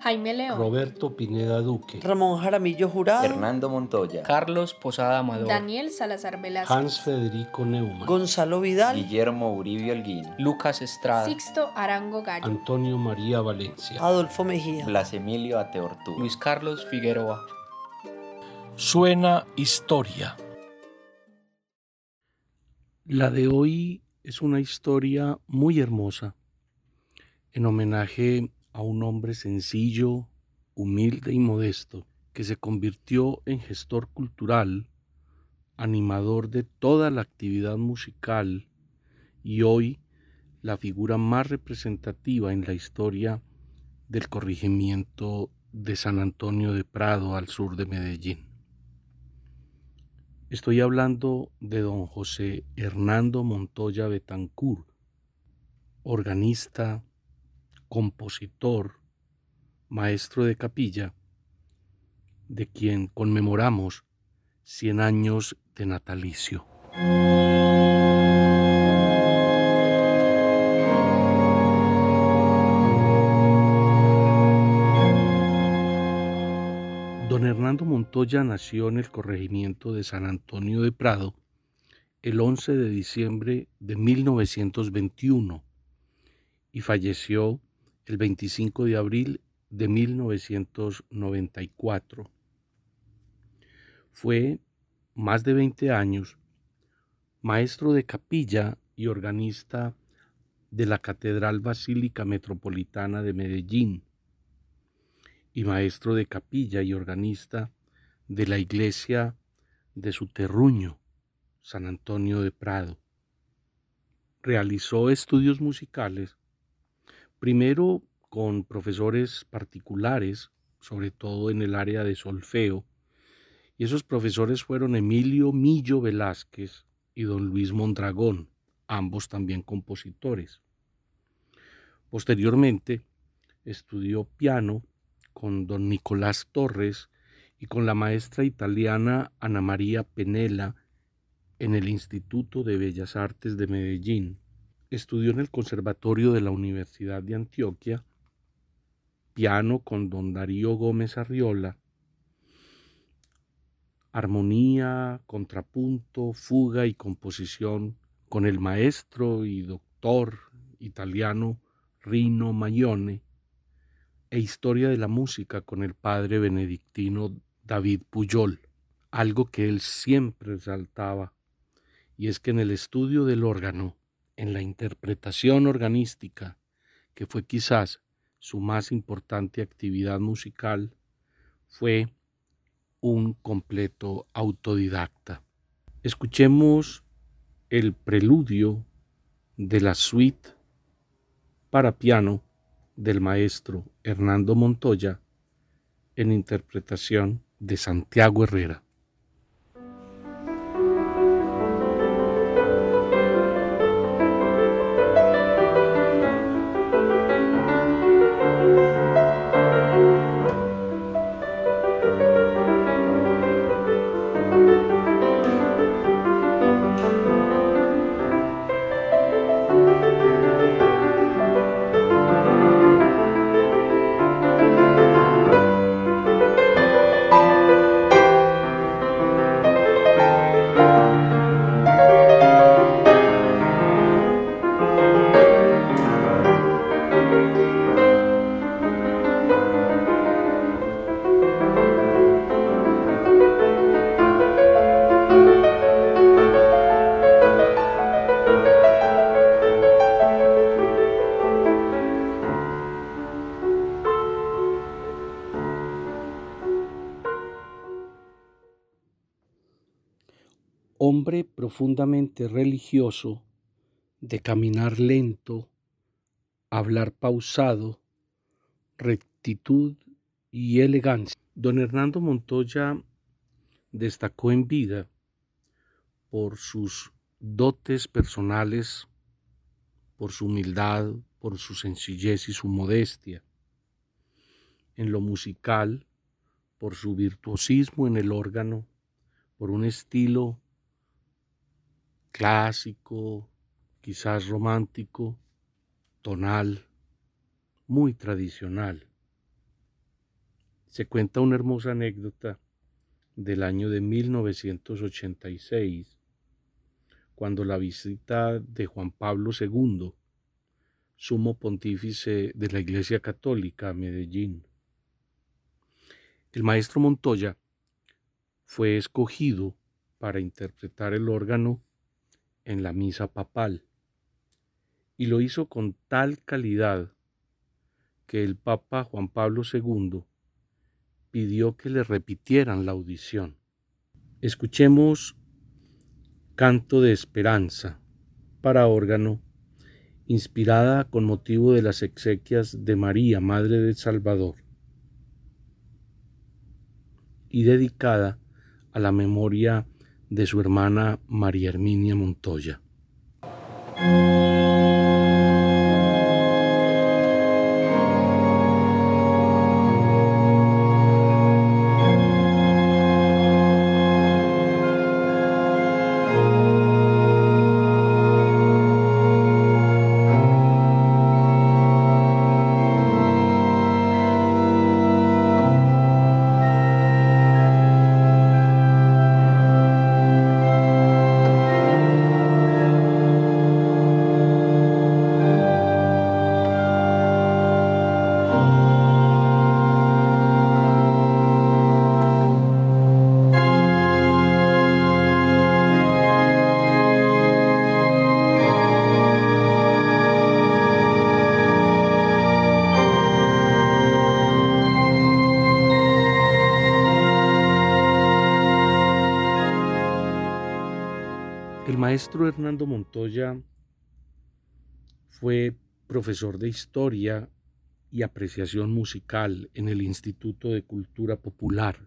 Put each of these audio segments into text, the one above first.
Jaime León, Roberto Pineda Duque, Ramón Jaramillo Jurado, Hernando Montoya, Carlos Posada Amador, Daniel Salazar Velázquez, Hans Federico Neumann, Gonzalo Vidal, Guillermo Uribe Holguín, Lucas Estrada, Sixto Arango Gallo, Antonio María Valencia. Adolfo Mejía. Blas Emilio Ateortú, Luis Carlos Figueroa. Suena historia. La de hoy es una historia muy hermosa, en homenaje a un hombre sencillo, humilde y modesto, que se convirtió en gestor cultural, animador de toda la actividad musical y hoy la figura más representativa en la historia del corregimiento de San Antonio de Prado al sur de Medellín. Estoy hablando de don José Hernando Montoya Betancur, organista, compositor, maestro de capilla, de quien conmemoramos 100 años de natalicio. Don Hernando Montoya nació en el corregimiento de San Antonio de Prado el 11 de diciembre de 1921 y falleció el 25 de abril de 1994. Fue más de 20 años maestro de capilla y organista de la Catedral Basílica Metropolitana de Medellín y maestro de capilla y organista de la iglesia de su terruño, San Antonio de Prado. Realizó estudios musicales, primero con profesores particulares, sobre todo en el área de solfeo, y esos profesores fueron Emilio Millo Velázquez y don Luis Mondragón, ambos también compositores. Posteriormente, estudió piano con don Nicolás Torres y con la maestra italiana Ana María Penela en el Instituto de Bellas Artes de Medellín. Estudió en el Conservatorio de la Universidad de Antioquia, piano con don Darío Gómez Arriola, armonía, contrapunto, fuga y composición con el maestro y doctor italiano Rino Maglione, e historia de la música con el padre benedictino David Puyol, algo que él siempre resaltaba, y es que en el estudio del órgano, en la interpretación organística, que fue quizás su más importante actividad musical, fue un completo autodidacta. Escuchemos el preludio de la suite para piano del maestro Hernando Montoya en interpretación de Santiago Herrera. Hombre profundamente religioso, de caminar lento, hablar pausado, rectitud y elegancia. Don Hernando Montoya destacó en vida por sus dotes personales, por su humildad, por su sencillez y su modestia. En lo musical, por su virtuosismo en el órgano, por un estilo clásico, quizás romántico, tonal, muy tradicional. Se cuenta una hermosa anécdota del año de 1986, cuando la visita de Juan Pablo II, sumo pontífice de la Iglesia Católica a Medellín. El maestro Montoya fue escogido para interpretar el órgano en la misa papal y lo hizo con tal calidad que el Papa Juan Pablo II pidió que le repitieran la audición. Escuchemos Canto de Esperanza para órgano, inspirada con motivo de las exequias de María, Madre del Salvador, y dedicada a la memoria de su hermana María Herminia Montoya. Maestro Hernando Montoya fue profesor de historia y apreciación musical en el Instituto de Cultura Popular,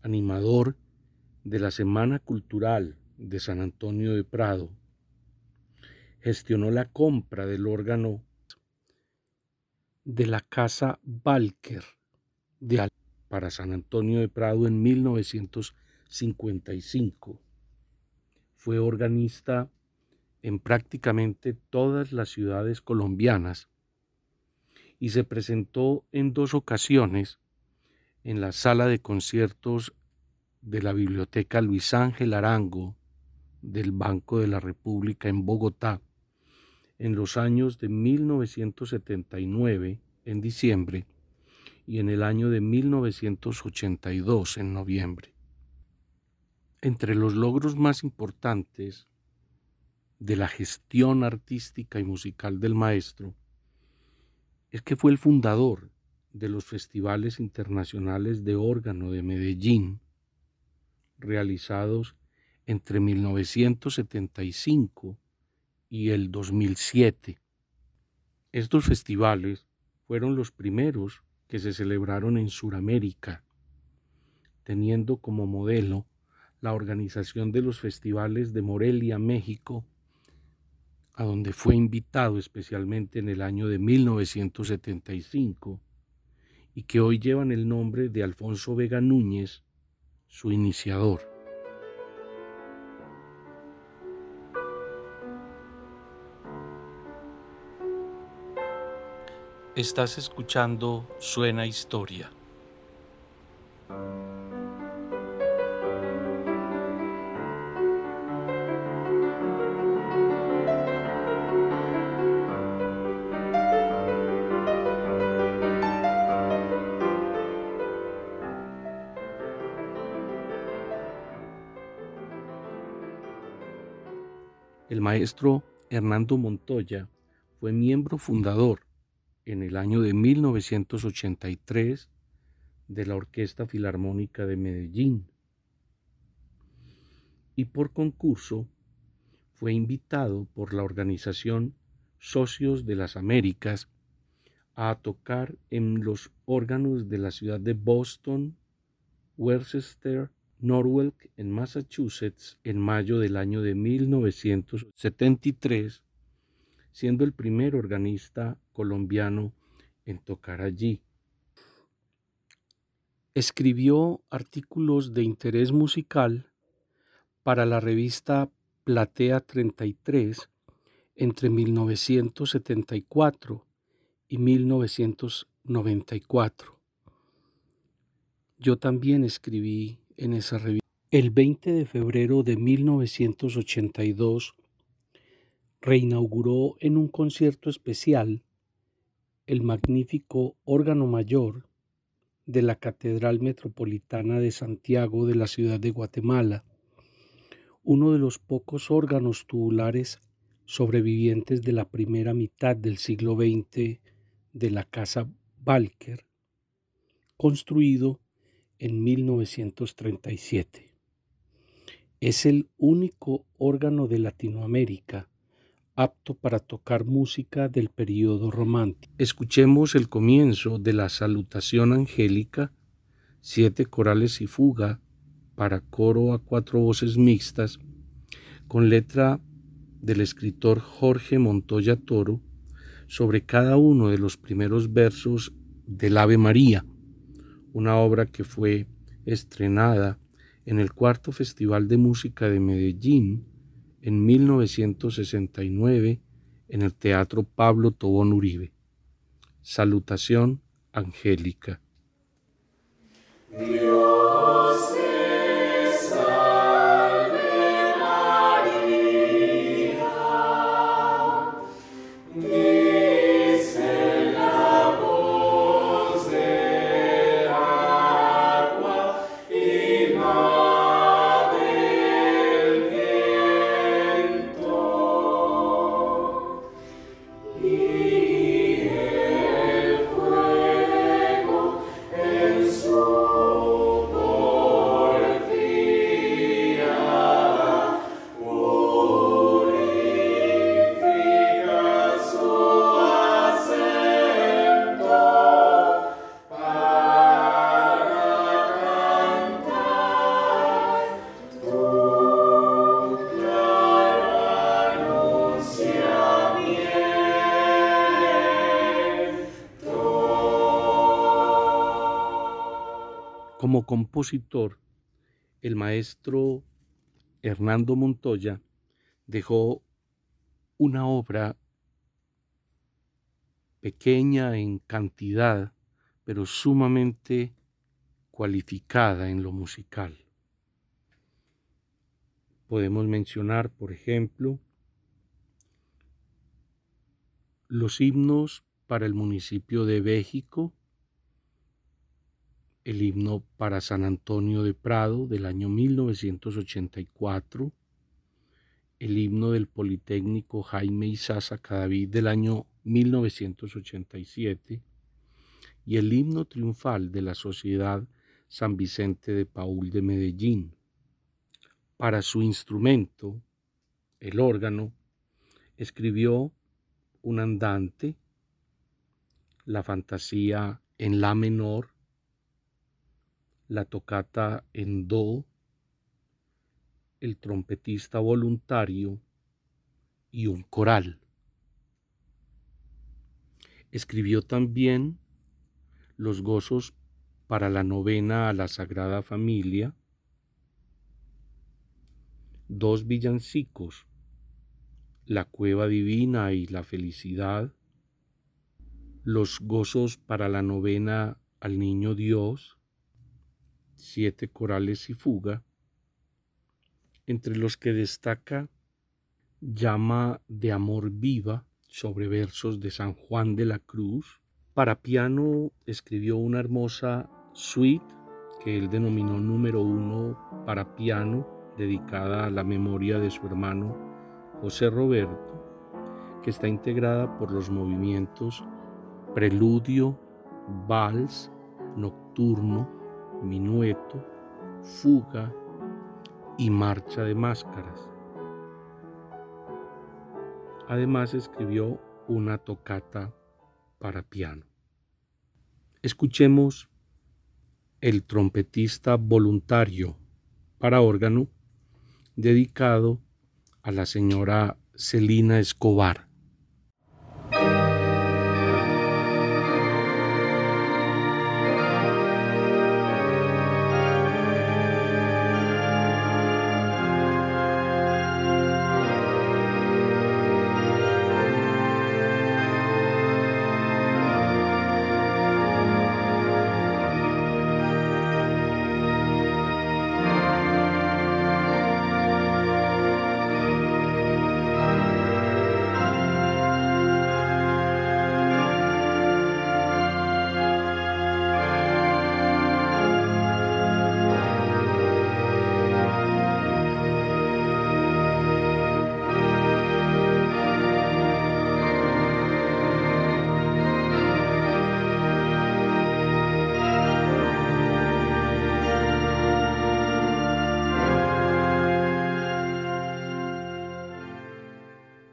animador de la Semana Cultural de San Antonio de Prado, gestionó la compra del órgano de la Casa Balker de para San Antonio de Prado en 1955 fue organista en prácticamente todas las ciudades colombianas y se presentó en dos ocasiones en la sala de conciertos de la Biblioteca Luis Ángel Arango del Banco de la República en Bogotá en los años de 1979 en diciembre y en el año de 1982 en noviembre. Entre los logros más importantes de la gestión artística y musical del maestro es que fue el fundador de los festivales internacionales de órgano de Medellín, realizados entre 1975 y el 2007. Estos festivales fueron los primeros que se celebraron en Sudamérica, teniendo como modelo la organización de los festivales de Morelia, México, a donde fue invitado especialmente en el año de 1975 y que hoy llevan el nombre de Alfonso Vega Núñez, su iniciador. Estás escuchando Suena Historia. Maestro Hernando Montoya fue miembro fundador en el año de 1983 de la Orquesta Filarmónica de Medellín. Y por concurso fue invitado por la organización Socios de las Américas a tocar en los órganos de la ciudad de Boston, Worcester, Norwalk en Massachusetts en mayo del año de 1973, siendo el primer organista colombiano en tocar allí. Escribió artículos de interés musical para la revista Platea 33 entre 1974 y 1994. Yo también escribí en esa revista. El 20 de febrero de 1982 reinauguró en un concierto especial el magnífico órgano mayor de la Catedral Metropolitana de Santiago de la ciudad de Guatemala, uno de los pocos órganos tubulares sobrevivientes de la primera mitad del siglo XX de la Casa Balker, construido en 1937. Es el único órgano de Latinoamérica apto para tocar música del periodo romántico. Escuchemos el comienzo de la salutación angélica, siete corales y fuga para coro a cuatro voces mixtas, con letra del escritor Jorge Montoya Toro sobre cada uno de los primeros versos del Ave María, una obra que fue estrenada en el cuarto Festival de Música de Medellín en 1969 en el Teatro Pablo Tobón Uribe. Salutación angélica. Como compositor, el maestro Hernando Montoya dejó una obra pequeña en cantidad, pero sumamente cualificada en lo musical. Podemos mencionar, por ejemplo, los himnos para el municipio de México, el himno para San Antonio de Prado del año 1984, el himno del Politécnico Jaime Isaza Cadavid del año 1987 y el himno triunfal de la Sociedad San Vicente de Paul de Medellín. Para su instrumento, el órgano, escribió un andante, la fantasía en la menor, la tocata en do, el trompetista voluntario y un coral. Escribió también los gozos para la novena a la Sagrada Familia, dos villancicos, la cueva divina y la felicidad, los gozos para la novena al Niño Dios, siete corales y fuga, entre los que destaca Llama de Amor Viva sobre versos de San Juan de la Cruz. Para piano escribió una hermosa suite que él denominó número uno para piano, dedicada a la memoria de su hermano José Roberto, que está integrada por los movimientos preludio, vals, nocturno, minueto, fuga y marcha de máscaras. Además escribió una tocata para piano. Escuchemos el trompetista voluntario para órgano dedicado a la señora Celina Escobar.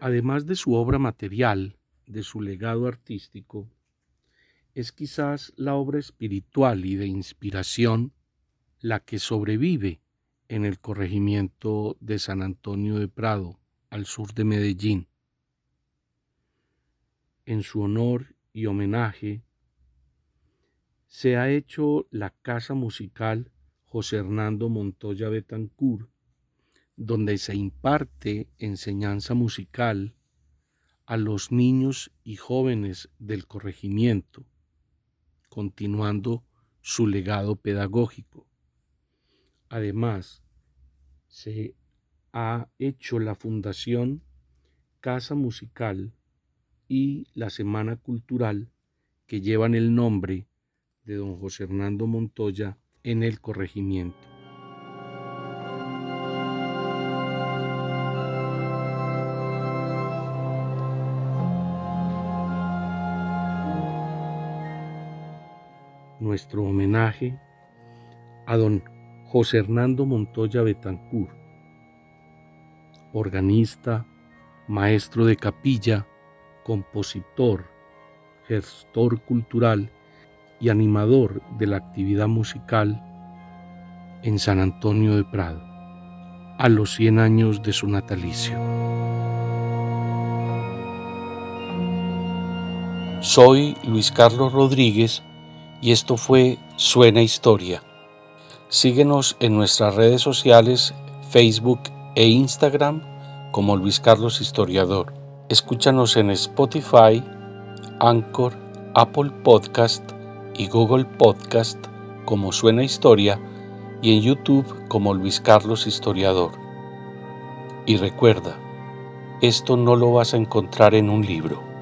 Además de su obra material, de su legado artístico, es quizás la obra espiritual y de inspiración la que sobrevive en el corregimiento de San Antonio de Prado, al sur de Medellín. En su honor y homenaje, se ha hecho la Casa Musical José Hernando Montoya Betancourt, donde se imparte enseñanza musical a los niños y jóvenes del corregimiento, continuando su legado pedagógico. Además, se ha hecho la Fundación Casa Musical y la Semana Cultural que llevan el nombre de don José Hernando Montoya en el corregimiento. Nuestro homenaje a don José Hernando Montoya Betancourt, organista, maestro de capilla, compositor, gestor cultural y animador de la actividad musical en San Antonio de Prado, a los 100 años de su natalicio. Soy Luis Carlos Rodríguez y esto fue Suena Historia. Síguenos en nuestras redes sociales, Facebook e Instagram como Luis Carlos Historiador. Escúchanos en Spotify, Anchor, Apple Podcast y Google Podcast como Suena Historia y en YouTube como Luis Carlos Historiador. Y recuerda, esto no lo vas a encontrar en un libro.